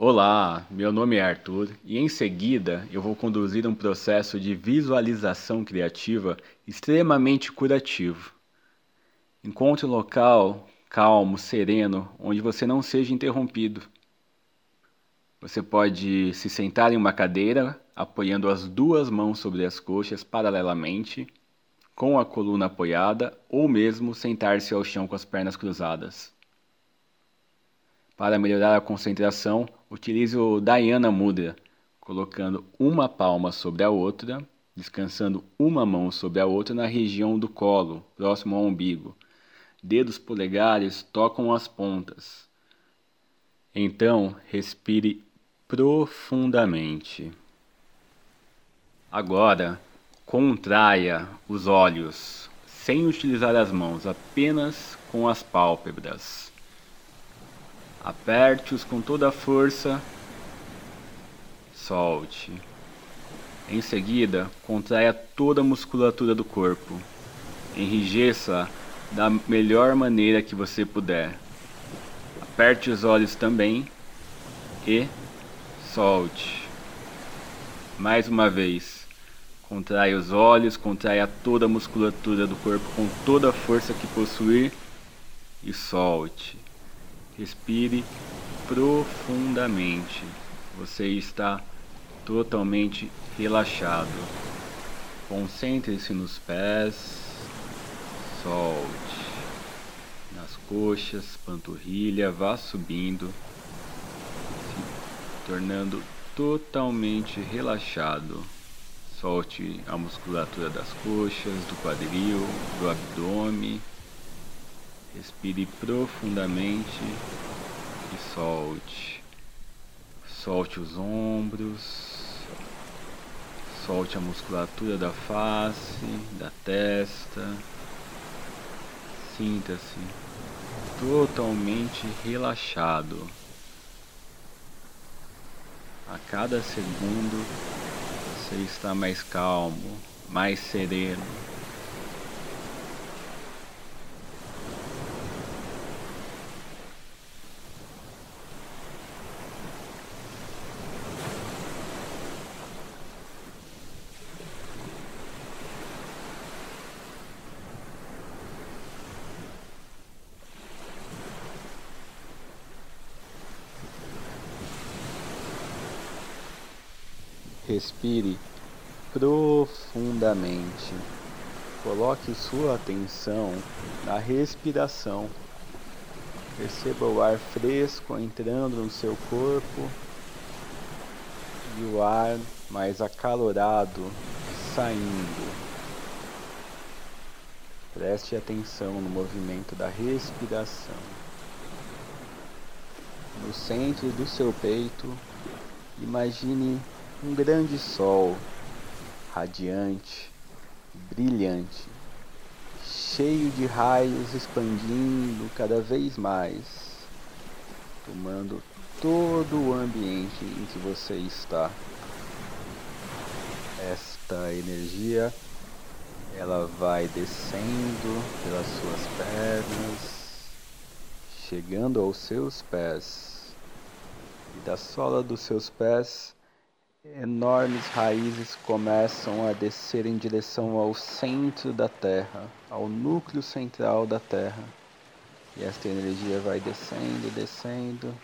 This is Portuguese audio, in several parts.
Olá, meu nome é Arthur e em seguida eu vou conduzir um processo de visualização criativa extremamente curativo. Encontre um local calmo, sereno, onde você não seja interrompido. Você pode se sentar em uma cadeira, apoiando as duas mãos sobre as coxas paralelamente, com a coluna apoiada, ou mesmo sentar-se ao chão com as pernas cruzadas. Para melhorar a concentração, utilize o Dhyana Mudra, colocando uma palma sobre a outra, descansando uma mão sobre a outra na região do colo, próximo ao umbigo. Dedos polegares tocam as pontas. Então, respire profundamente. Agora, contraia os olhos, sem utilizar as mãos, apenas com as pálpebras. Aperte-os com toda a força. Solte. Em seguida, contraia toda a musculatura do corpo. Enrijeça da melhor maneira que você puder. Aperte os olhos também e solte. Mais uma vez. Contrai os olhos, contraia toda a musculatura do corpo com toda a força que possuir e solte. Respire profundamente. Você está totalmente relaxado. Concentre-se nos pés. Solte. Nas coxas, panturrilha, vá subindo, se tornando totalmente relaxado. Solte a musculatura das coxas, do quadril, do abdômen. Respire profundamente e solte. Solte os ombros. Solte a musculatura da face, da testa. Sinta-se totalmente relaxado. A cada segundo você está mais calmo, mais sereno. Respire profundamente. Coloque sua atenção na respiração. Perceba o ar fresco entrando no seu corpo e o ar mais acalorado saindo. Preste atenção no movimento da respiração. No centro do seu peito, imagine um grande sol, radiante, brilhante, cheio de raios expandindo cada vez mais, tomando todo o ambiente em que você está. Esta energia ela vai descendo pelas suas pernas, chegando aos seus pés, e da sola dos seus pés Enormes raízes começam a descer em direção ao centro da Terra, ao núcleo central da Terra. E esta energia vai descendo, descendo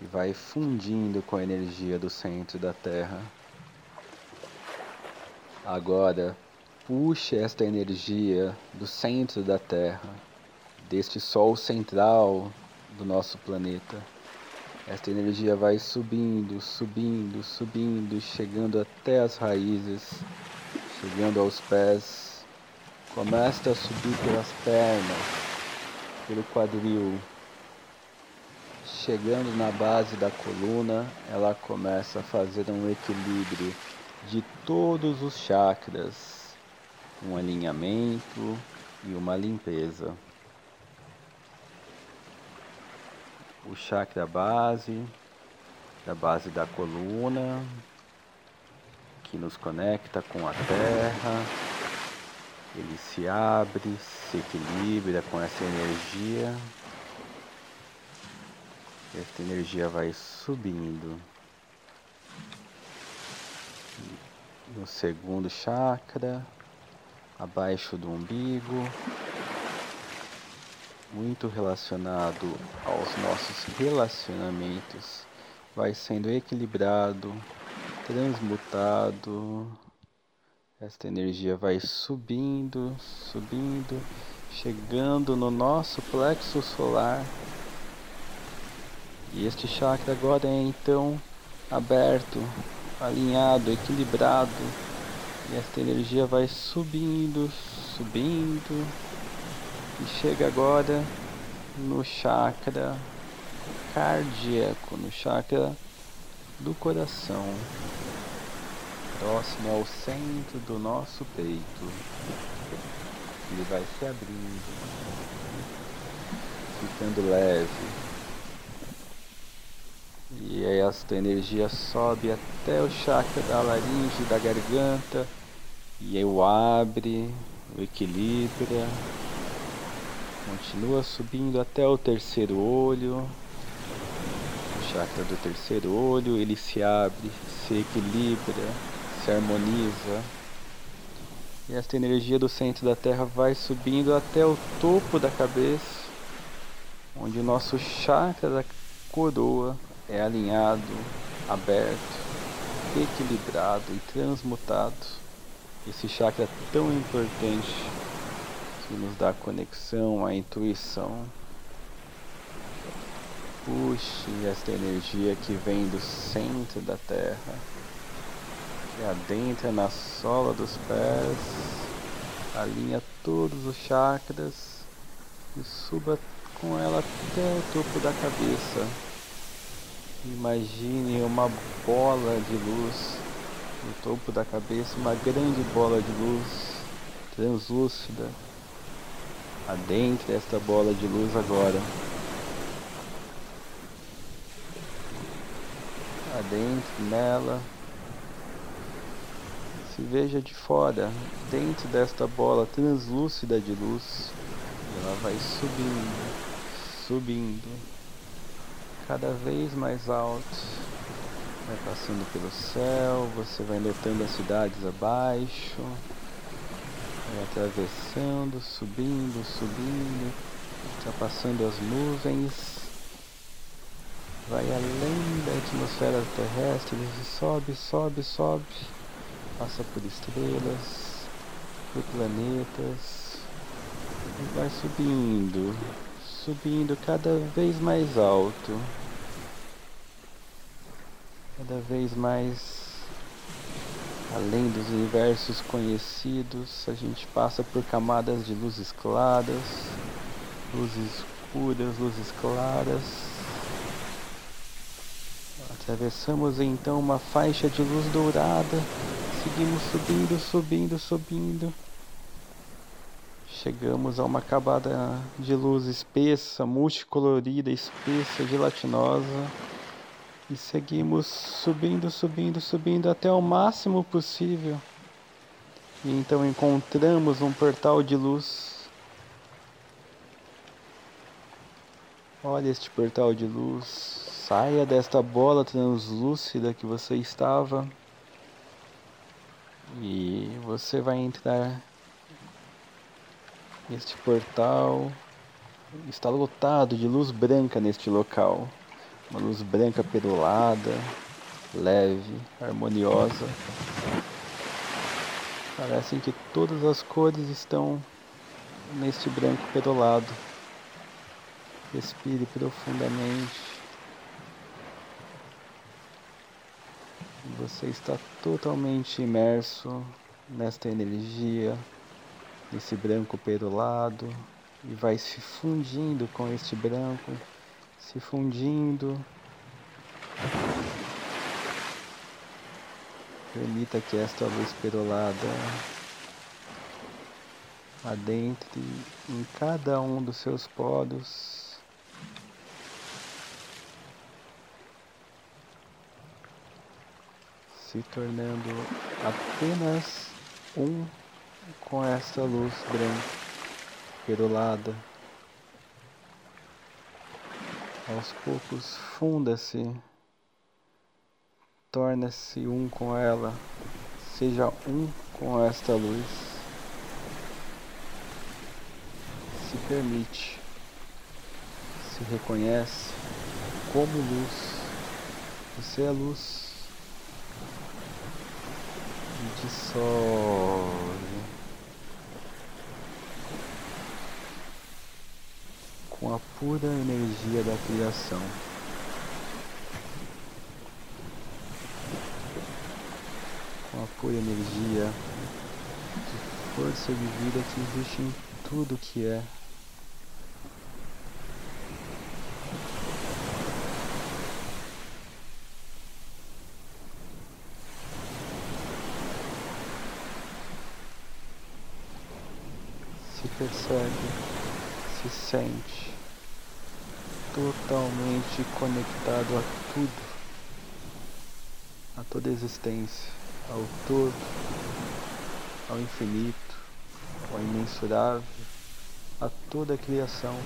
e vai fundindo com a energia do centro da Terra. Agora, puxe esta energia do centro da Terra, deste Sol central do nosso planeta esta energia vai subindo, subindo, subindo, chegando até as raízes, chegando aos pés. Começa a subir pelas pernas, pelo quadril. Chegando na base da coluna, ela começa a fazer um equilíbrio de todos os chakras, um alinhamento e uma limpeza. O chakra base, a base da coluna, que nos conecta com a terra. Ele se abre, se equilibra com essa energia. Esta energia vai subindo no segundo chakra, abaixo do umbigo, muito relacionado aos nossos relacionamentos, vai sendo equilibrado, transmutado. Esta energia vai subindo, subindo, chegando no nosso plexo solar. E este chakra agora é então aberto, alinhado, equilibrado. E esta energia vai subindo, subindo e chega agora no chakra cardíaco, no chakra do coração, próximo ao centro do nosso peito. Ele vai se abrindo, ficando leve. E aí esta energia sobe até o chakra da laringe, da garganta, e aí o abre, o equilibra, continua subindo até o terceiro olho, o chakra do terceiro olho, ele se abre, se equilibra, se harmoniza. E esta energia do centro da Terra vai subindo até o topo da cabeça, onde o nosso chakra da coroa é alinhado, aberto, equilibrado e transmutado. Esse chakra é tão importante que nos dá conexão à intuição. Puxe esta energia que vem do centro da Terra, que adentra na sola dos pés, alinha todos os chakras e suba com ela até o topo da cabeça. Imagine uma bola de luz no topo da cabeça, uma grande bola de luz translúcida. Adentre esta bola de luz agora. Adentre nela. Se veja de fora, dentro desta bola translúcida de luz. Ela vai subindo, subindo cada vez mais alto. Vai passando pelo céu, você vai notando as cidades abaixo. Vai atravessando, subindo, subindo, ultrapassando as nuvens. Vai além da atmosfera terrestre sobe, sobe, sobe. Passa por estrelas, por planetas. E vai subindo, subindo cada vez mais alto cada vez mais além dos universos conhecidos, a gente passa por camadas de luzes claras, luzes escuras, luzes claras. Atravessamos então uma faixa de luz dourada, seguimos subindo, subindo, subindo. Chegamos a uma camada de luz espessa, multicolorida, espessa, gelatinosa e seguimos subindo, subindo, subindo até o máximo possível. E então encontramos um portal de luz. Olha este portal de luz. Saia desta bola translúcida que você estava. E você vai entrar neste portal. Está lotado de luz branca neste local. Uma luz branca perolada, leve, harmoniosa. Parecem que todas as cores estão neste branco perolado. Respire profundamente. Você está totalmente imerso nesta energia, nesse branco perolado, e vai se fundindo com este branco se fundindo. Permita que esta luz perolada adentre em cada um dos seus poros. Se tornando apenas um com esta luz branca perolada aos poucos funda-se, torna-se um com ela, seja um com esta luz. Se permite, se reconhece como luz. Você é luz. E dissolve. Com a pura energia da criação. Com a pura energia de força de vida que existe em tudo que é. Se percebe, se sente totalmente conectado a tudo, a toda existência, ao todo, ao infinito, ao imensurável, a toda a criação.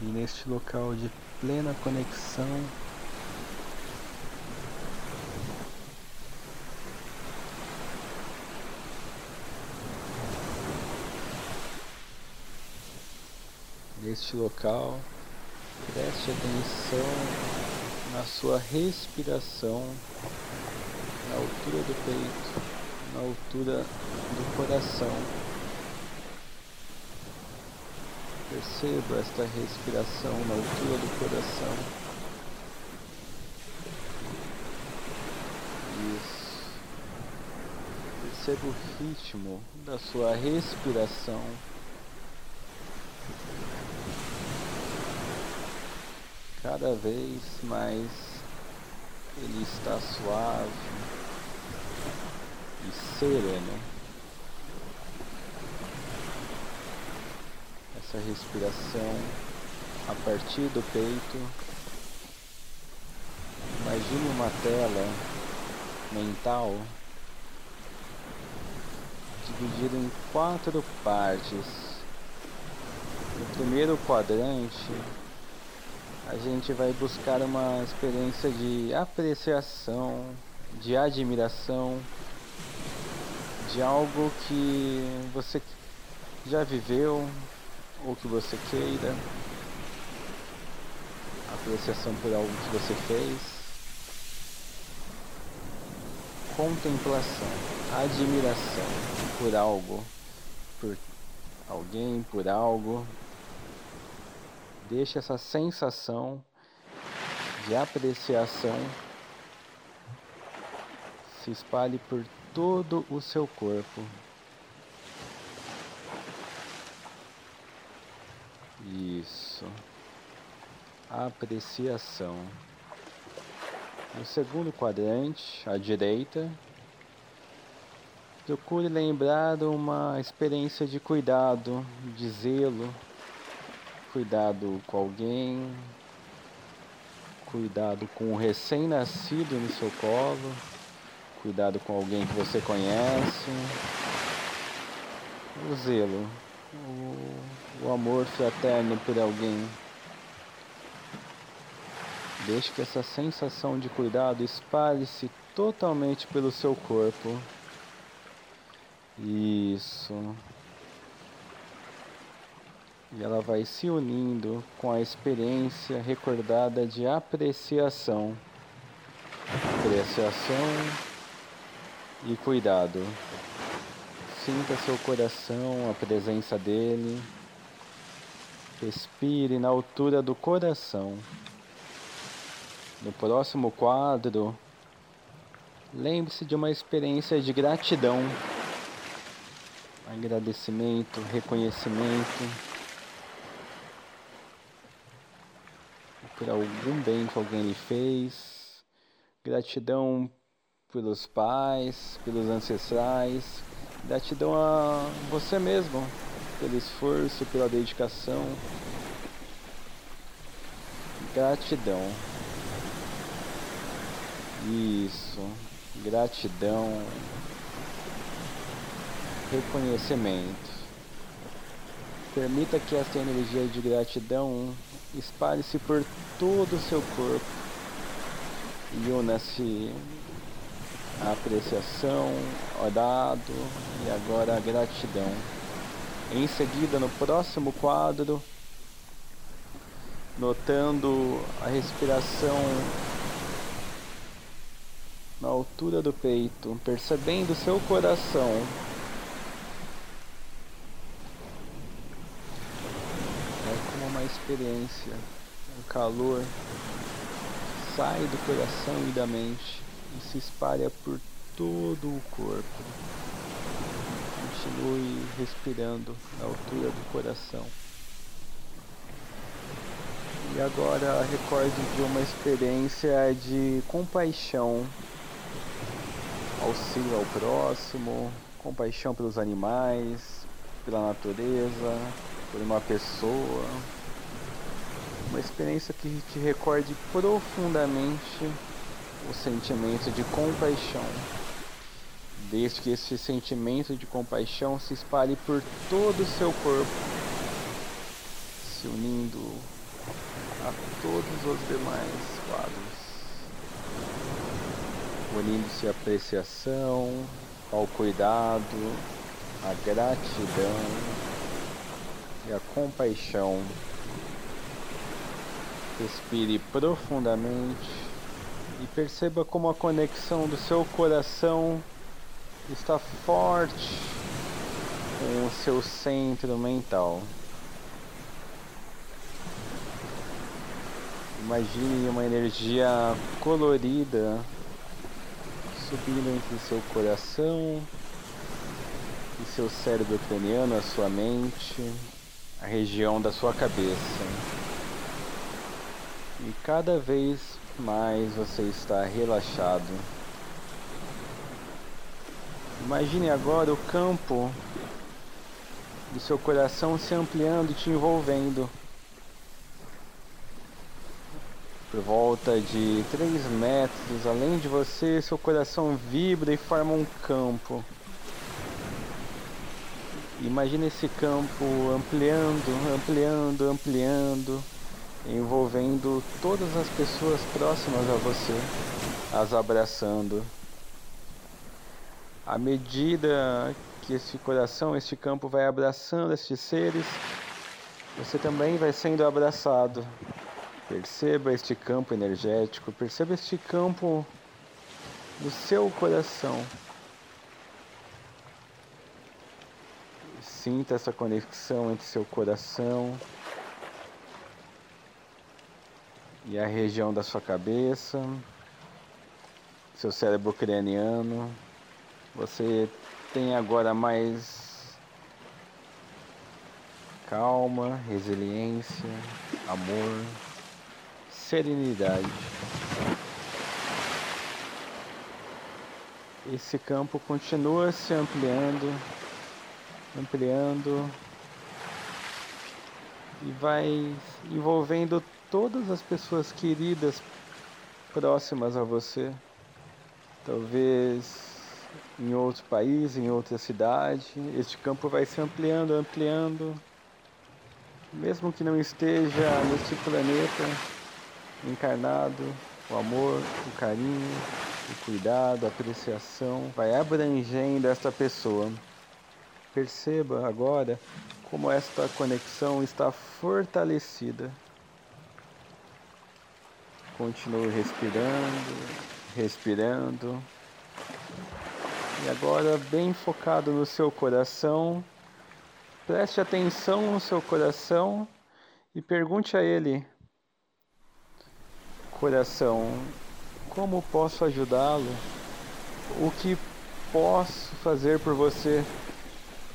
E neste local de plena conexão neste local, preste atenção na sua respiração, na altura do peito, na altura do coração. Perceba esta respiração na altura do coração. Isso. Perceba o ritmo da sua respiração. Cada vez mais ele está suave e sereno. Essa respiração a partir do peito. Imagine uma tela mental dividida em quatro partes. No primeiro quadrante a gente vai buscar uma experiência de apreciação, de admiração, de algo que você já viveu ou que você queira, apreciação por algo que você fez, contemplação, admiração por algo, por alguém, por algo Deixe essa sensação de apreciação se espalhe por todo o seu corpo. Isso. Apreciação. No segundo quadrante, à direita, procure lembrar uma experiência de cuidado, de zelo, cuidado com alguém, cuidado com o recém-nascido no seu colo, cuidado com alguém que você conhece, o zelo, o, o amor fraterno por alguém. Deixe que essa sensação de cuidado espalhe-se totalmente pelo seu corpo. Isso e ela vai se unindo com a experiência recordada de apreciação. Apreciação e cuidado. Sinta seu coração, a presença dele. Respire na altura do coração. No próximo quadro, lembre-se de uma experiência de gratidão, agradecimento, reconhecimento por algum bem que alguém lhe fez, gratidão pelos pais, pelos ancestrais, gratidão a você mesmo pelo esforço, pela dedicação. Gratidão. Isso. gratidão, reconhecimento. Permita que essa energia de gratidão espalhe-se por todo o seu corpo e una-se a apreciação, o dado e agora a gratidão. Em seguida, no próximo quadro, notando a respiração na altura do peito, percebendo seu coração. É como uma experiência, um calor sai do coração e da mente e se espalha por todo o corpo. Continue respirando na altura do coração. E agora recorde de uma experiência de compaixão, auxílio ao próximo, compaixão pelos animais, pela natureza, por uma pessoa. Uma experiência que te recorde profundamente o sentimento de compaixão. Desde que esse sentimento de compaixão se espalhe por todo o seu corpo, se unindo a todos os demais quadros, unindo-se a apreciação, ao cuidado, a gratidão e a compaixão. Respire profundamente e perceba como a conexão do seu coração está forte com o seu centro mental. Imagine uma energia colorida subindo entre seu coração e seu cérebro craniano, a sua mente, a região da sua cabeça. E cada vez mais você está relaxado. Imagine agora o campo do seu coração se ampliando e te envolvendo. Por volta de 3 metros além de você, seu coração vibra e forma um campo. Imagine esse campo ampliando, ampliando, ampliando, envolvendo todas as pessoas próximas a você, as abraçando. À medida que esse coração, este campo vai abraçando estes seres, você também vai sendo abraçado. Perceba este campo energético, perceba este campo do seu coração. Sinta essa conexão entre seu coração e a região da sua cabeça, seu cérebro craniano. Você tem agora mais calma, resiliência, amor serenidade. Esse campo continua se ampliando, ampliando e vai envolvendo todas as pessoas queridas próximas a você. Talvez em outro país, em outra cidade. Este campo vai se ampliando, ampliando. Mesmo que não esteja neste planeta, encarnado, o amor, o carinho, o cuidado, a apreciação vai abrangendo esta pessoa. Perceba agora como esta conexão está fortalecida. Continue respirando, respirando. E agora, bem focado no seu coração, preste atenção no seu coração e pergunte a ele Coração, como posso ajudá-lo? O que posso fazer por você?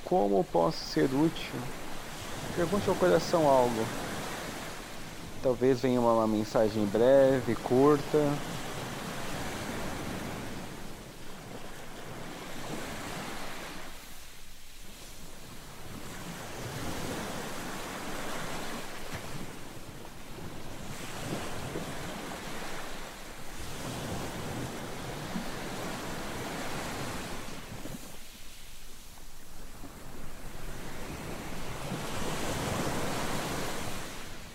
Como posso ser útil? Pergunte ao coração algo. Talvez venha uma mensagem breve, curta,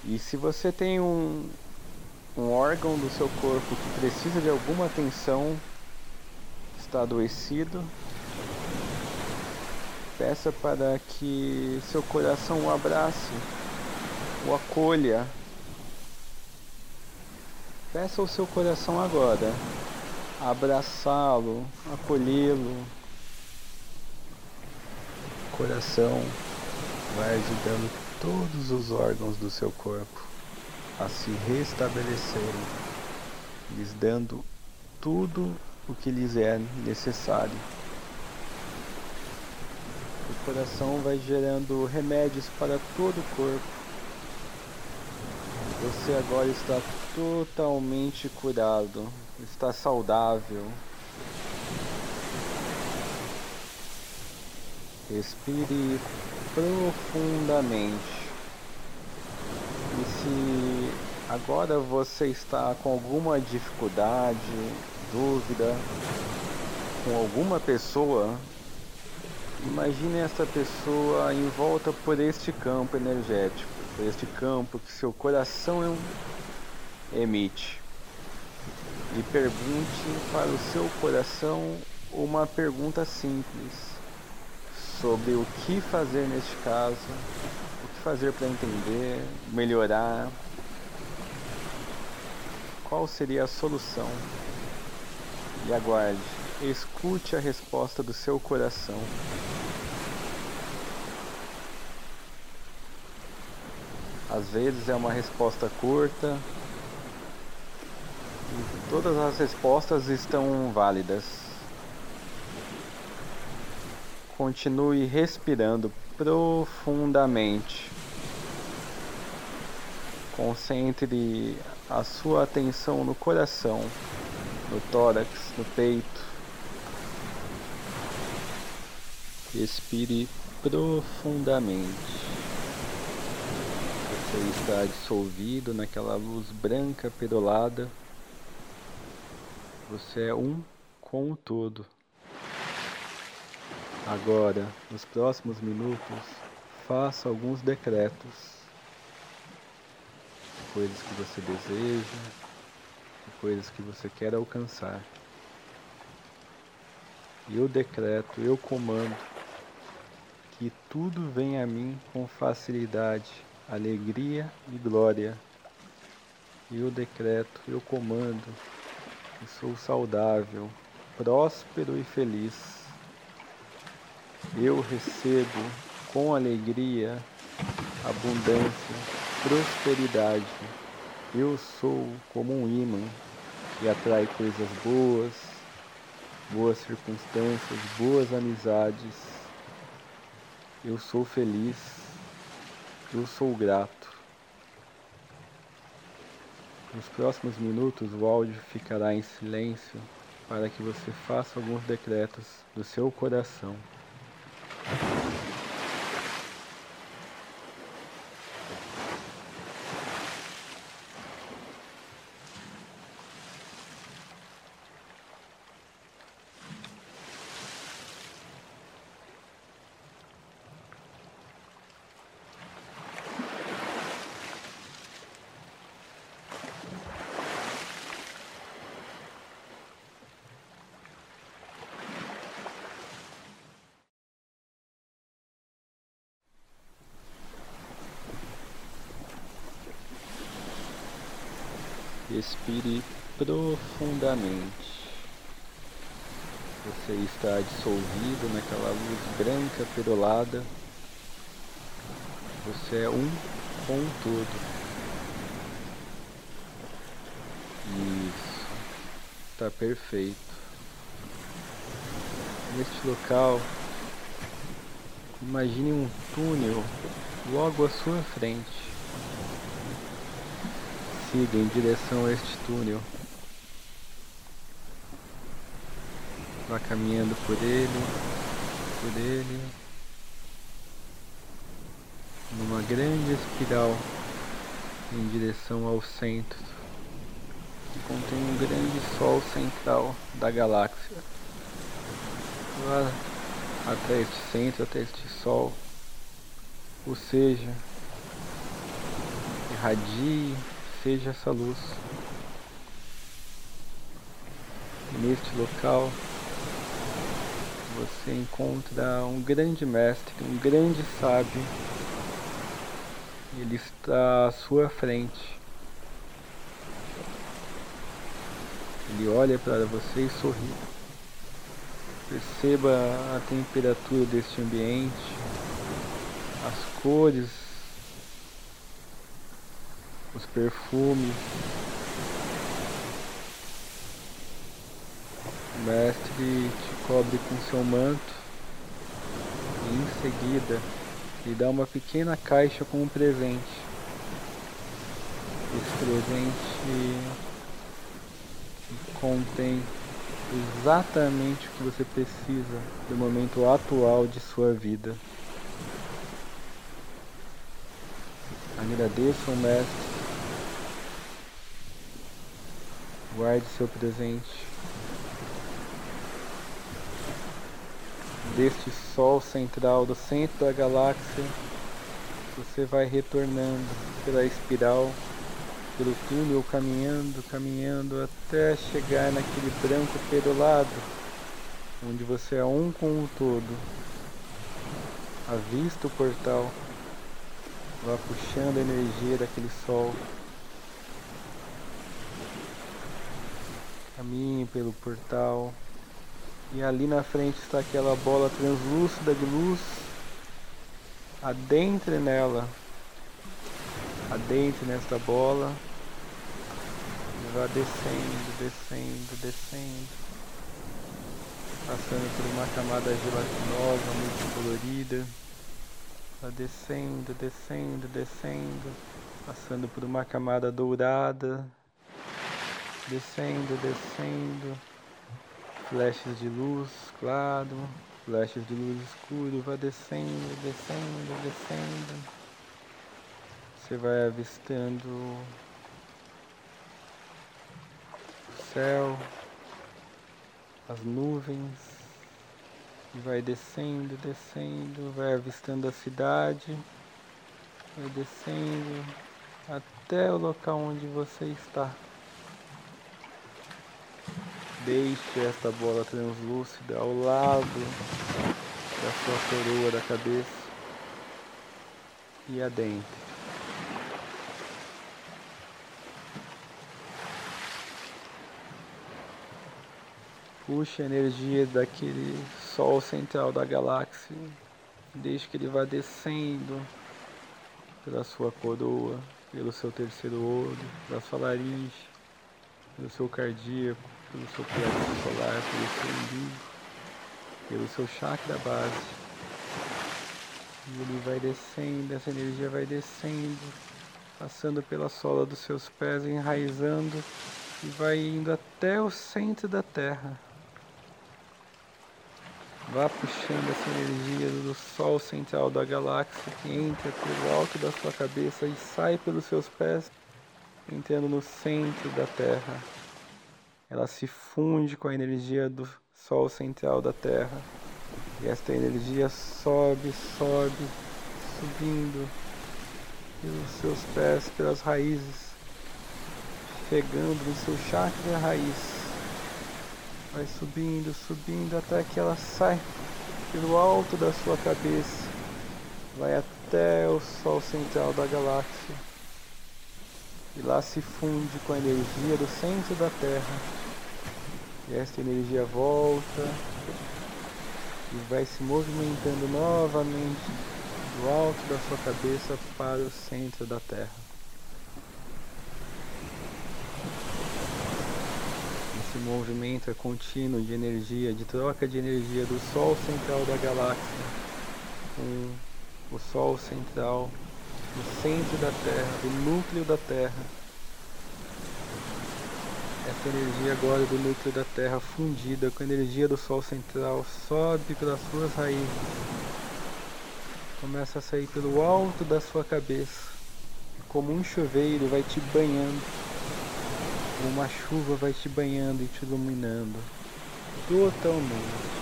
E se você tem um, um órgão do seu corpo que precisa de alguma atenção, está adoecido, peça para que seu coração o abrace, o acolha. Peça ao seu coração agora abraçá-lo, acolhê-lo. Coração vai ajudando todos os órgãos do seu corpo a se restabelecerem, lhes dando tudo o que lhes é necessário. O coração vai gerando remédios para todo o corpo. Você agora está totalmente curado, está saudável. Respire profundamente. E se agora você está com alguma dificuldade, dúvida com alguma pessoa, imagine essa pessoa em volta por este campo energético, por este campo que seu coração emite. E pergunte para o seu coração uma pergunta simples sobre o que fazer neste caso, fazer para entender, melhorar? Qual seria a solução? E aguarde, escute a resposta do seu coração. Às vezes é uma resposta curta, e todas as respostas estão válidas. Continue respirando profundamente. Concentre a sua atenção no coração, no tórax, no peito. Respire profundamente. Você está dissolvido naquela luz branca perolada. Você é um com o todo. Agora, nos próximos minutos, faça alguns decretos coisas que você deseja, coisas que você quer alcançar. Eu decreto, eu comando que tudo venha a mim com facilidade, alegria e glória. Eu decreto, eu comando que sou saudável, próspero e feliz. Eu recebo com alegria, abundância, prosperidade. Eu sou como um imã que atrai coisas boas, boas circunstâncias, boas amizades. Eu sou feliz, eu sou grato. Nos próximos minutos o áudio ficará em silêncio para que você faça alguns decretos do seu coração. Respire profundamente. Você está dissolvido naquela luz branca perolada. Você é um com o todo. Isso. Está perfeito. Neste local, imagine um túnel logo à sua frente em direção a este túnel. Vá caminhando por ele, por ele, numa grande espiral em direção ao centro, que contém um grande sol central da galáxia. Vá até este centro, até este sol, ou seja, irradie, seja essa luz. Neste local você encontra um grande mestre, um grande sábio. Ele está à sua frente. Ele olha para você e sorri. Perceba a temperatura deste ambiente, as cores, os perfumes. O mestre te cobre com seu manto e em seguida lhe dá uma pequena caixa com um presente. Esse presente contém exatamente o que você precisa do momento atual de sua vida. Agradeça ao Mestre. Guarde seu presente. Deste Sol central do centro da galáxia, você vai retornando pela espiral pelo túnel, caminhando, caminhando até chegar naquele branco perolado, onde você é um com o todo. Avista o portal, vá puxando a energia daquele sol. Caminhe pelo portal. E ali na frente está aquela bola translúcida de luz. Adentre nela. Adentre nesta bola. E vá descendo, descendo, descendo, passando por uma camada gelatinosa muito colorida, vá descendo, descendo, descendo, passando por uma camada dourada, descendo, descendo, flashes de luz claro, flashes de luz escuro, vá descendo, descendo, descendo. Você vai avistando o céu, as nuvens, e vai descendo, descendo, vai avistando a cidade, vai descendo até o local onde você está. Deixe esta bola translúcida ao lado da sua coroa da cabeça e adentre. puxe a energia daquele sol central da galáxia, deixe que ele vá descendo pela sua coroa, pelo seu terceiro olho, pela sua laringe, pelo seu cardíaco, pelo seu plexo solar, pelo seu umbigo, pelo seu chakra base. E ele vai descendo, essa energia vai descendo, passando pela sola dos seus pés, enraizando e vai indo até o centro da Terra. Vá puxando essa energia do Sol central da galáxia que entra pelo alto da sua cabeça e sai pelos seus pés, entrando no centro da Terra. Ela se funde com a energia do Sol central da Terra. E esta energia sobe, sobe, subindo pelos seus pés, pelas raízes, chegando no seu chakra raiz Vai subindo, subindo até que ela sai pelo alto da sua cabeça. Vai até o Sol central da galáxia. E lá se funde com a energia do centro da Terra. E esta energia volta e vai se movimentando novamente do alto da sua cabeça para o centro da Terra. esse movimento é contínuo de energia, de troca de energia do Sol central da galáxia com o Sol central no centro da Terra, do núcleo da Terra. Essa energia agora do núcleo da Terra fundida com a energia do Sol central sobe pelas suas raízes, começa a sair pelo alto da sua cabeça, como um chuveiro vai te banhando. Uma chuva vai te banhando e te iluminando. Totalmente.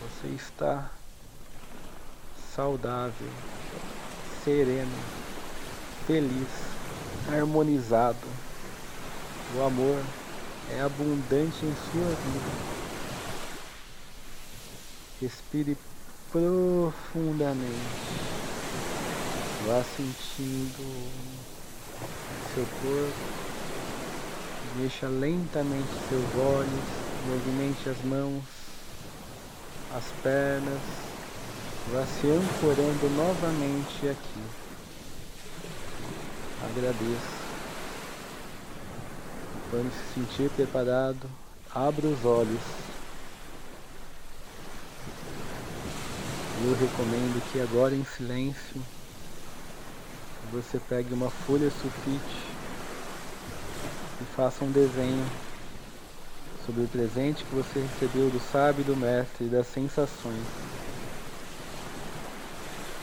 Você está saudável, sereno, feliz, harmonizado. O amor é abundante em sua vida. Respire profundamente. Vá sentindo seu corpo. Mexa lentamente seus olhos, movimente as mãos, as pernas. Vá se ancorando novamente aqui. Agradeço. Quando se sentir preparado, abra os olhos. Eu recomendo que agora em silêncio você pegue uma folha sulfite e faça um desenho sobre o presente que você recebeu do sábio do mestre e das sensações.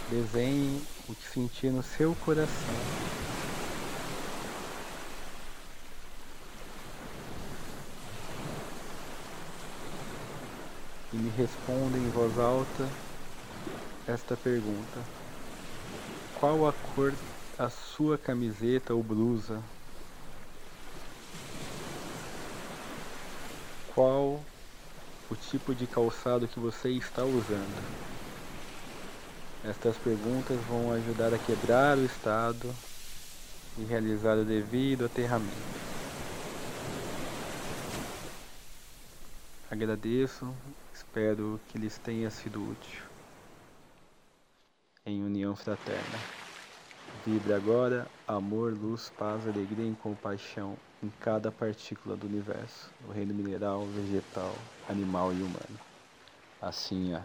Desenhe o que sentir no seu coração. E me responda em voz alta esta pergunta: Qual a cor a sua camiseta ou blusa? Qual o tipo de calçado que você está usando? Estas perguntas vão ajudar a quebrar o estado e realizar o devido aterramento. Agradeço, espero que lhes tenha sido útil. Em união fraterna. Vibra agora amor, luz, paz, alegria e compaixão em cada partícula do universo, o reino mineral, vegetal, animal e humano. Assim é.